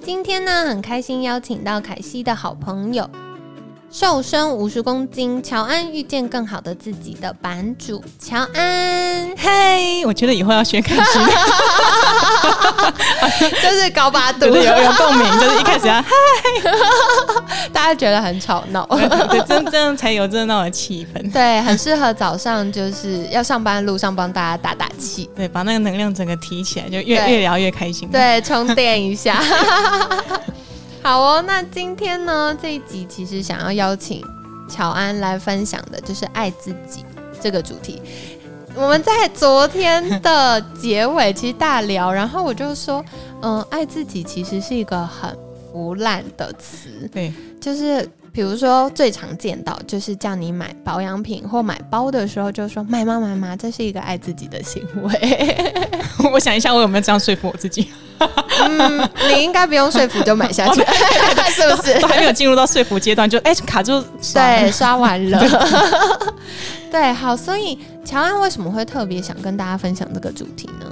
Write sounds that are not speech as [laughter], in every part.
今天呢，很开心邀请到凯西的好朋友。瘦身五十公斤，乔安遇见更好的自己的版主乔安，嘿，我觉得以后要学开心，[laughs] 就是高八度，有有共鸣，就是一开始要嗨，[laughs] 大家觉得很吵闹，对，真这样才有热闹的气氛，对，很适合早上就是要上班路上帮大家打打气，对，把那个能量整个提起来，就越越聊越开心，对，充电一下。[laughs] 好哦，那今天呢这一集其实想要邀请乔安来分享的就是爱自己这个主题。我们在昨天的结尾其实大聊，然后我就说，嗯，爱自己其实是一个很腐烂的词，对，就是。比如说，最常见到就是叫你买保养品或买包的时候，就说买吗买吗，这是一个爱自己的行为。[laughs] 我想一下，我有没有这样说服我自己？嗯，你应该不用说服就买下去，[laughs] 是不是？都还没有进入到说服阶段，就哎卡住，对，刷完了。[laughs] 对，好，所以乔安为什么会特别想跟大家分享这个主题呢？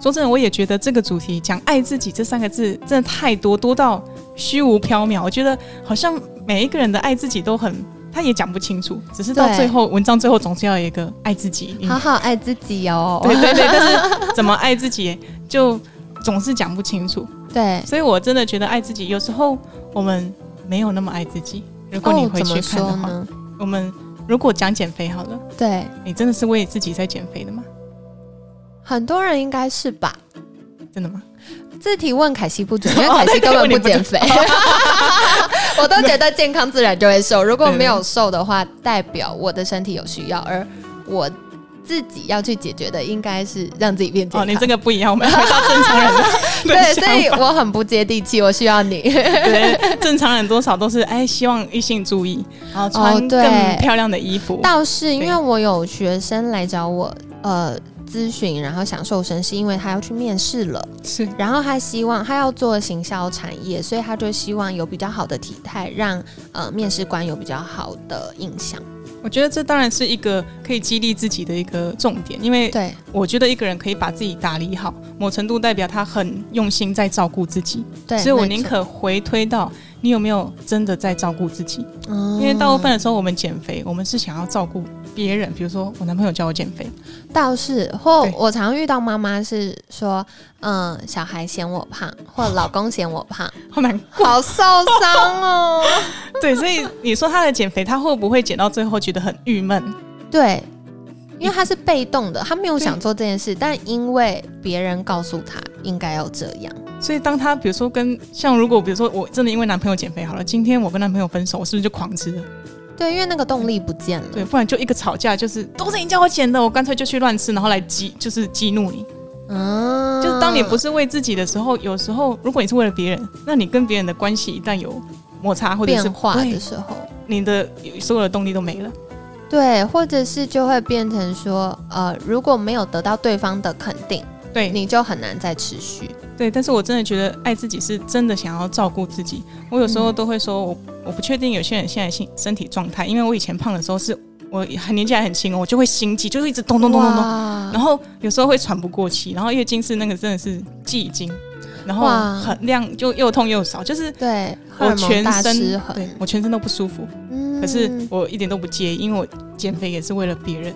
说真的，我也觉得这个主题讲爱自己这三个字真的太多多到虚无缥缈，我觉得好像。每一个人的爱自己都很，他也讲不清楚，只是到最后文章最后总是要有一个爱自己，好好爱自己哦。对对对，但是怎么爱自己就总是讲不清楚。对，所以我真的觉得爱自己有时候我们没有那么爱自己。如果你回去看的话，我们如果讲减肥好了，对你真的是为自己在减肥的吗？很多人应该是吧？真的吗？这提问凯西不准，[laughs] 因为凯西根本不减肥。[laughs] 我都觉得健康自然就会瘦，如果没有瘦的话，代表我的身体有需要，而我自己要去解决的应该是让自己变健康。哦，你这个不一样，我们回到正常人的 [laughs] 对，所以我很不接地气，我需要你。[laughs] 对，正常人多少都是哎，希望异性注意，然后穿更漂亮的衣服。倒是因为我有学生来找我，呃。咨询，然后想瘦身，是因为他要去面试了，是，然后他希望他要做行销产业，所以他就希望有比较好的体态，让呃面试官有比较好的印象。我觉得这当然是一个可以激励自己的一个重点，因为对我觉得一个人可以把自己打理好，某程度代表他很用心在照顾自己，对，所以我宁可回推到。你有没有真的在照顾自己？因为大部分的时候，我们减肥，我们是想要照顾别人。比如说，我男朋友叫我减肥，倒是或我常遇到妈妈是说，嗯，小孩嫌我胖，或老公嫌我胖，[laughs] 好难过，好受伤哦。[laughs] 对，所以你说他的减肥，他会不会减到最后觉得很郁闷？对。因为他是被动的，他没有想做这件事，但因为别人告诉他应该要这样，所以当他比如说跟像如果比如说我真的因为男朋友减肥好了，今天我跟男朋友分手，我是不是就狂吃了？对，因为那个动力不见了。对，不然就一个吵架，就是都是你叫我减的，我干脆就去乱吃，然后来激就是激怒你。嗯，就是当你不是为自己的时候，有时候如果你是为了别人，那你跟别人的关系一旦有摩擦或者是变化的时候，你的所有的动力都没了。对，或者是就会变成说，呃，如果没有得到对方的肯定，对，你就很难再持续。对，但是我真的觉得爱自己是真的想要照顾自己。我有时候都会说，我我不确定有些人现在身身体状态，因为我以前胖的时候是我很年纪还很轻哦，我就会心悸，就是一直咚咚咚咚咚，然后有时候会喘不过气，然后月经是那个真的是季经。然后很量，就又痛又少，就是对我全身，对我全身都不舒服。嗯，可是我一点都不介意，因为我减肥也是为了别人。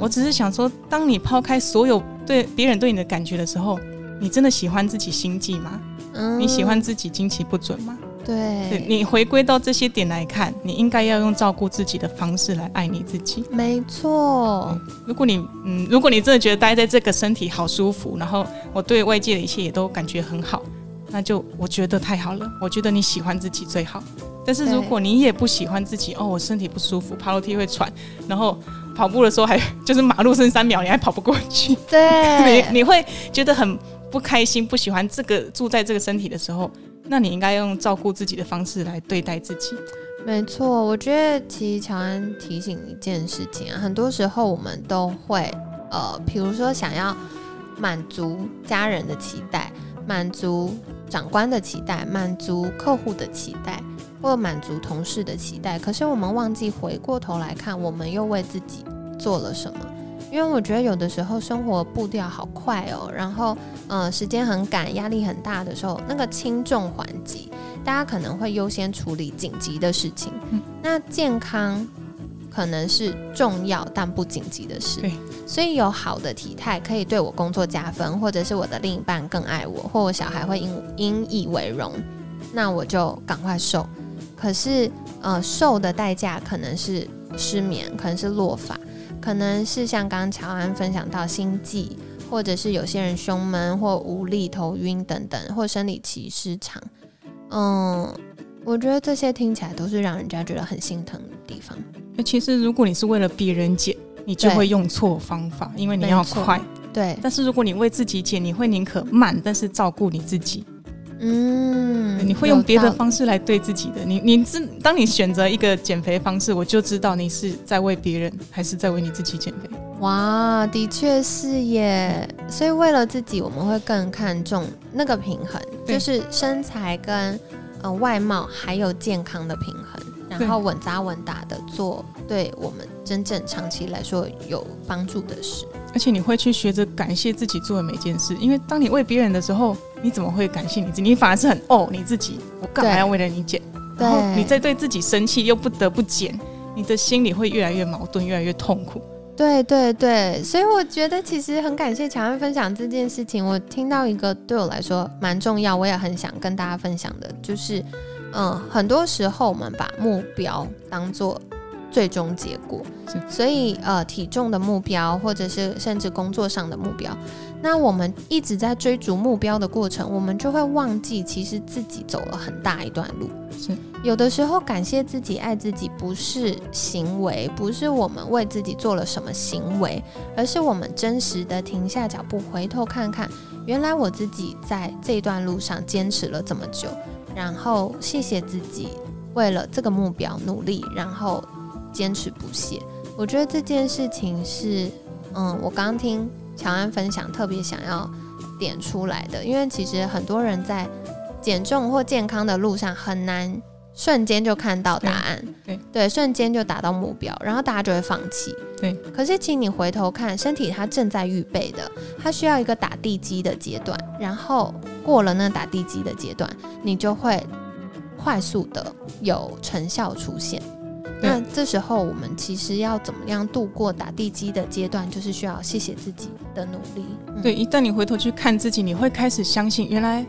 哦，我只是想说，当你抛开所有对别人对你的感觉的时候，你真的喜欢自己心悸吗？嗯，你喜欢自己经期不准吗？对，你回归到这些点来看，你应该要用照顾自己的方式来爱你自己。没错，如果你嗯，如果你真的觉得待在这个身体好舒服，然后我对外界的一切也都感觉很好，那就我觉得太好了。我觉得你喜欢自己最好。但是如果你也不喜欢自己，哦，我身体不舒服，爬楼梯会喘，然后跑步的时候还就是马路剩三秒，你还跑不过去，对，[laughs] 你你会觉得很不开心，不喜欢这个住在这个身体的时候。那你应该用照顾自己的方式来对待自己。没错，我觉得其实乔安提醒一件事情啊，很多时候我们都会呃，比如说想要满足家人的期待，满足长官的期待，满足客户的期待，或满足同事的期待，可是我们忘记回过头来看，我们又为自己做了什么。因为我觉得有的时候生活步调好快哦，然后呃时间很赶，压力很大的时候，那个轻重缓急，大家可能会优先处理紧急的事情。嗯那健康可能是重要但不紧急的事。所以有好的体态可以对我工作加分，或者是我的另一半更爱我，或我小孩会因因以为荣，那我就赶快瘦。可是呃，瘦的代价可能是失眠，可能是落发。可能是像刚刚乔安分享到心悸，或者是有些人胸闷或无力、头晕等等，或生理期失常。嗯，我觉得这些听起来都是让人家觉得很心疼的地方。那其实如果你是为了别人减，你就会用错方法，因为你要快。对，但是如果你为自己减，你会宁可慢，但是照顾你自己。嗯，你会用别的方式来对自己的。你你是当你选择一个减肥方式，我就知道你是在为别人，还是在为你自己减肥。哇，的确是耶。所以为了自己，我们会更看重那个平衡，就是身材跟呃外貌还有健康的平衡，然后稳扎稳打的做对我们真正长期来说有帮助的事。而且你会去学着感谢自己做的每件事，因为当你为别人的时候，你怎么会感谢你自己？你反而是很哦你自己，我干嘛要为了你减？对然后你在对自己生气，又不得不减，你的心里会越来越矛盾，越来越痛苦。对对对，所以我觉得其实很感谢乔安分享这件事情。我听到一个对我来说蛮重要，我也很想跟大家分享的，就是嗯，很多时候我们把目标当做最终结果，所以呃，体重的目标或者是甚至工作上的目标，那我们一直在追逐目标的过程，我们就会忘记其实自己走了很大一段路。是。有的时候感谢自己、爱自己，不是行为，不是我们为自己做了什么行为，而是我们真实的停下脚步，回头看看，原来我自己在这段路上坚持了这么久，然后谢谢自己为了这个目标努力，然后坚持不懈。我觉得这件事情是，嗯，我刚听乔安分享，特别想要点出来的，因为其实很多人在减重或健康的路上很难瞬间就看到答案，对对，瞬间就达到目标，然后大家就会放弃。对，可是请你回头看，身体它正在预备的，它需要一个打地基的阶段，然后过了那打地基的阶段，你就会快速的有成效出现。对那这时候我们其实要怎么样度过打地基的阶段，就是需要谢谢自己的努力。嗯对，一旦你回头去看自己，你会开始相信，原来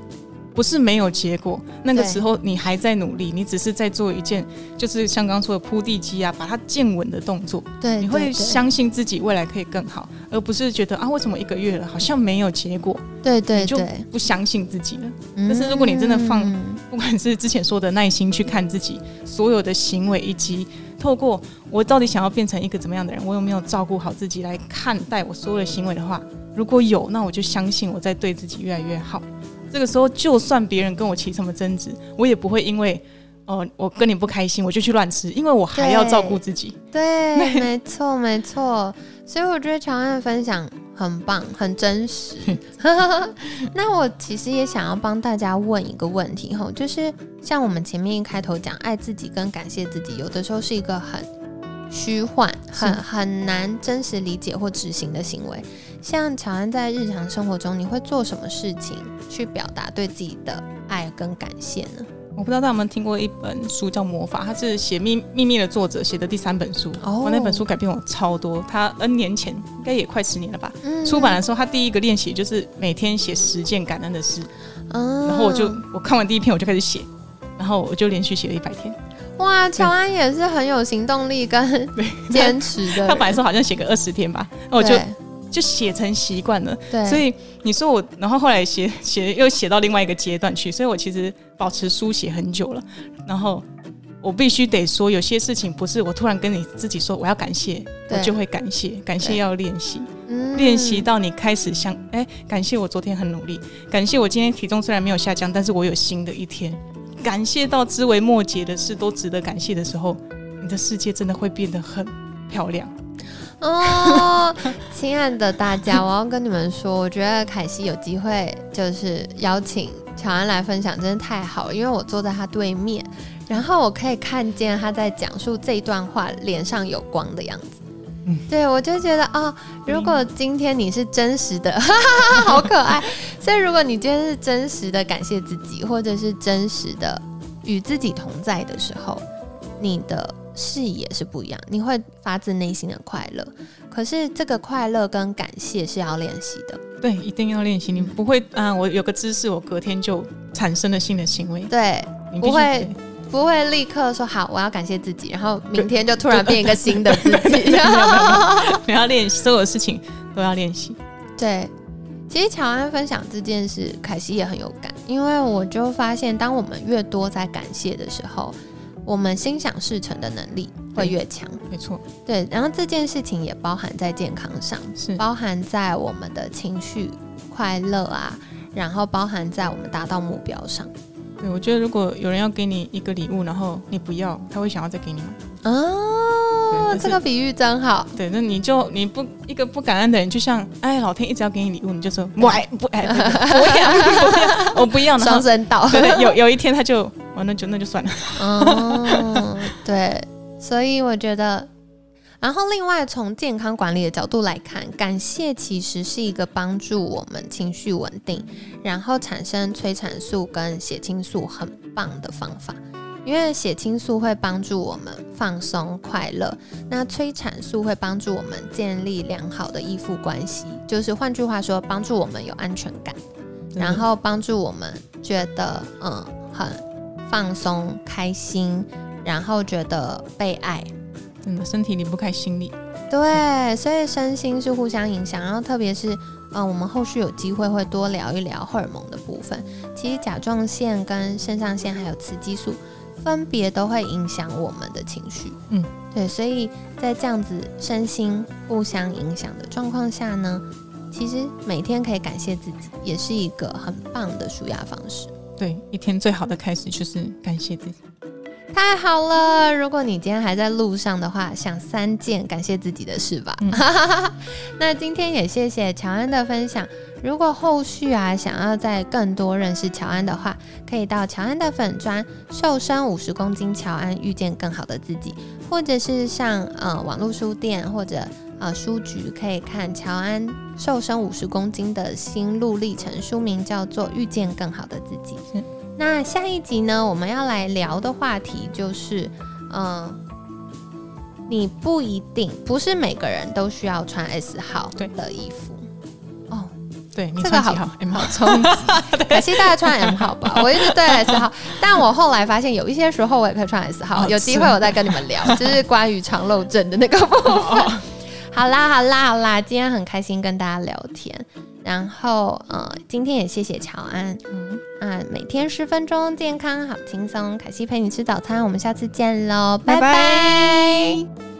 不是没有结果。那个时候你还在努力，你只是在做一件，就是像刚刚说的铺地基啊，把它建稳的动作。对，你会相信自己未来可以更好，而不是觉得啊，为什么一个月了好像没有结果，对对你就。不相信自己了。但但是如果你真的放嗯不管是之前说的耐心去看自己所有的行为，以及透过我到底想要变成一个怎么样的人，我有没有照顾好自己来看待我所有的行为的话，如果有，那我就相信我在对自己越来越好。这个时候，就算别人跟我起什么争执，我也不会因为哦、我跟你不开心，我就去乱吃，因为我还要照顾自己。对，没错，没错。[laughs] 所以我觉得乔安的分享很棒，很真实。[laughs] 那我其实也想要帮大家问一个问题哈，就是像我们前面一开头讲，爱自己跟感谢自己，有的时候是一个很虚幻、很很难真实理解或执行的行为。像乔安在日常生活中，你会做什么事情去表达对自己的爱跟感谢呢？我不知道大家有没有听过一本书叫《魔法》，它是写秘秘密的作者写的第三本书。哦我那本书改变我超多，他 N 年前应该也快十年了吧。嗯出版的时候，他第一个练习就是每天写十件感恩的事，嗯然后我就我看完第一篇我就开始写，然后我就连续写了一百天。哇，乔安也是很有行动力跟 [laughs] 坚持的。他本来说好像写个二十天吧，那我就对就写成习惯了。对，所以你说我，然后后来写写又写到另外一个阶段去，所以我其实保持书写很久了。然后我必须得说，有些事情不是我突然跟你自己说我要感谢，我就会感谢，感谢要练习。嗯练习到你开始想，哎、感谢我昨天很努力，感谢我今天体重虽然没有下降，但是我有新的一天，感谢到枝微末节的事都值得感谢的时候，你的世界真的会变得很漂亮。哦，[laughs] 亲爱的大家，我要跟你们说，我觉得凯西有机会就是邀请乔安来分享，真的太好了，因为我坐在他对面，然后我可以看见他在讲述这一段话脸上有光的样子。嗯对，我就觉得哦，如果今天你是真实的，哈哈哈好可爱。所以，如果你今天是真实的感谢自己，或者是真实的与自己同在的时候，你的视野是不一样，你会发自内心的快乐。可是这个快乐跟感谢是要练习的，对，一定要练习。你不会啊，我有个姿势，我隔天就产生了新的行为。对，你不会不会立刻说好，我要感谢自己，然后明天就突然变一个新的自己。你要练习，所有事情都要练习。对，其实乔安分享这件事，凯西也很有感，因为我就发现，当我们越多在感谢的时候，我们心想事成的能力会越强。没错，对，然后这件事情也包含在健康上，是包含在我们的情绪快乐啊，然后包含在我们达到目标上。对，我觉得如果有人要给你一个礼物，然后你不要，他会想要再给你吗？哦，这个比喻真好。对，那你就你不一个不感恩的人，就像哎，老天一直要给你礼物，你就说我爱 [laughs] 不爱，对对不要不要，我不要，然双后声道。对对，有有一天他就哦，那就那就算了。哦，[laughs] 对，所以我觉得，然后另外从健康管理的角度来看，感谢其实是一个帮助我们情绪稳定，然后产生催产素跟血清素很棒的方法。因为血清素会帮助我们放松快乐，那催产素会帮助我们建立良好的依附关系，就是换句话说，帮助我们有安全感。然后帮助我们觉得嗯很放松、开心，然后觉得被爱。真的身体离不开心理，对，所以身心是互相影响。然后特别是嗯，我们后续有机会会多聊一聊荷尔蒙的部分。其实甲状腺跟肾上腺还有雌激素分别都会影响我们的情绪。嗯，对，所以在这样子身心互相影响的状况下呢，其实每天可以感谢自己，也是一个很棒的舒压方式。对，一天最好的开始就是感谢自己。太好了！如果你今天还在路上的话，想三件感谢自己的事吧。嗯 [laughs] 那今天也谢谢乔安的分享。如果后续啊想要再更多认识乔安的话，可以到乔安的粉砖瘦身五十公斤乔安遇见更好的自己，或者是上呃网络书店或者呃书局可以看乔安瘦身五十公斤的心路历程，书名叫做《遇见更好的自己》。是那下一集呢，我们要来聊的话题就是，嗯、你不一定不是每个人都需要穿 S 号的衣服。哦，对你这个好穿几号？M 好号。冲击，[laughs] 可惜大家穿 M 号吧。我一直对 S 号，但我后来发现有一些时候我也可以穿 S 号。哦有机会我再跟你们聊，就是关于肠漏症的那个部分。[laughs] 好啦，好啦，好啦，今天很开心跟大家聊天。然后，呃，今天也谢谢乔安。嗯，啊，每天十分钟，健康好轻松。凯西陪你吃早餐，我们下次见喽，拜拜拜拜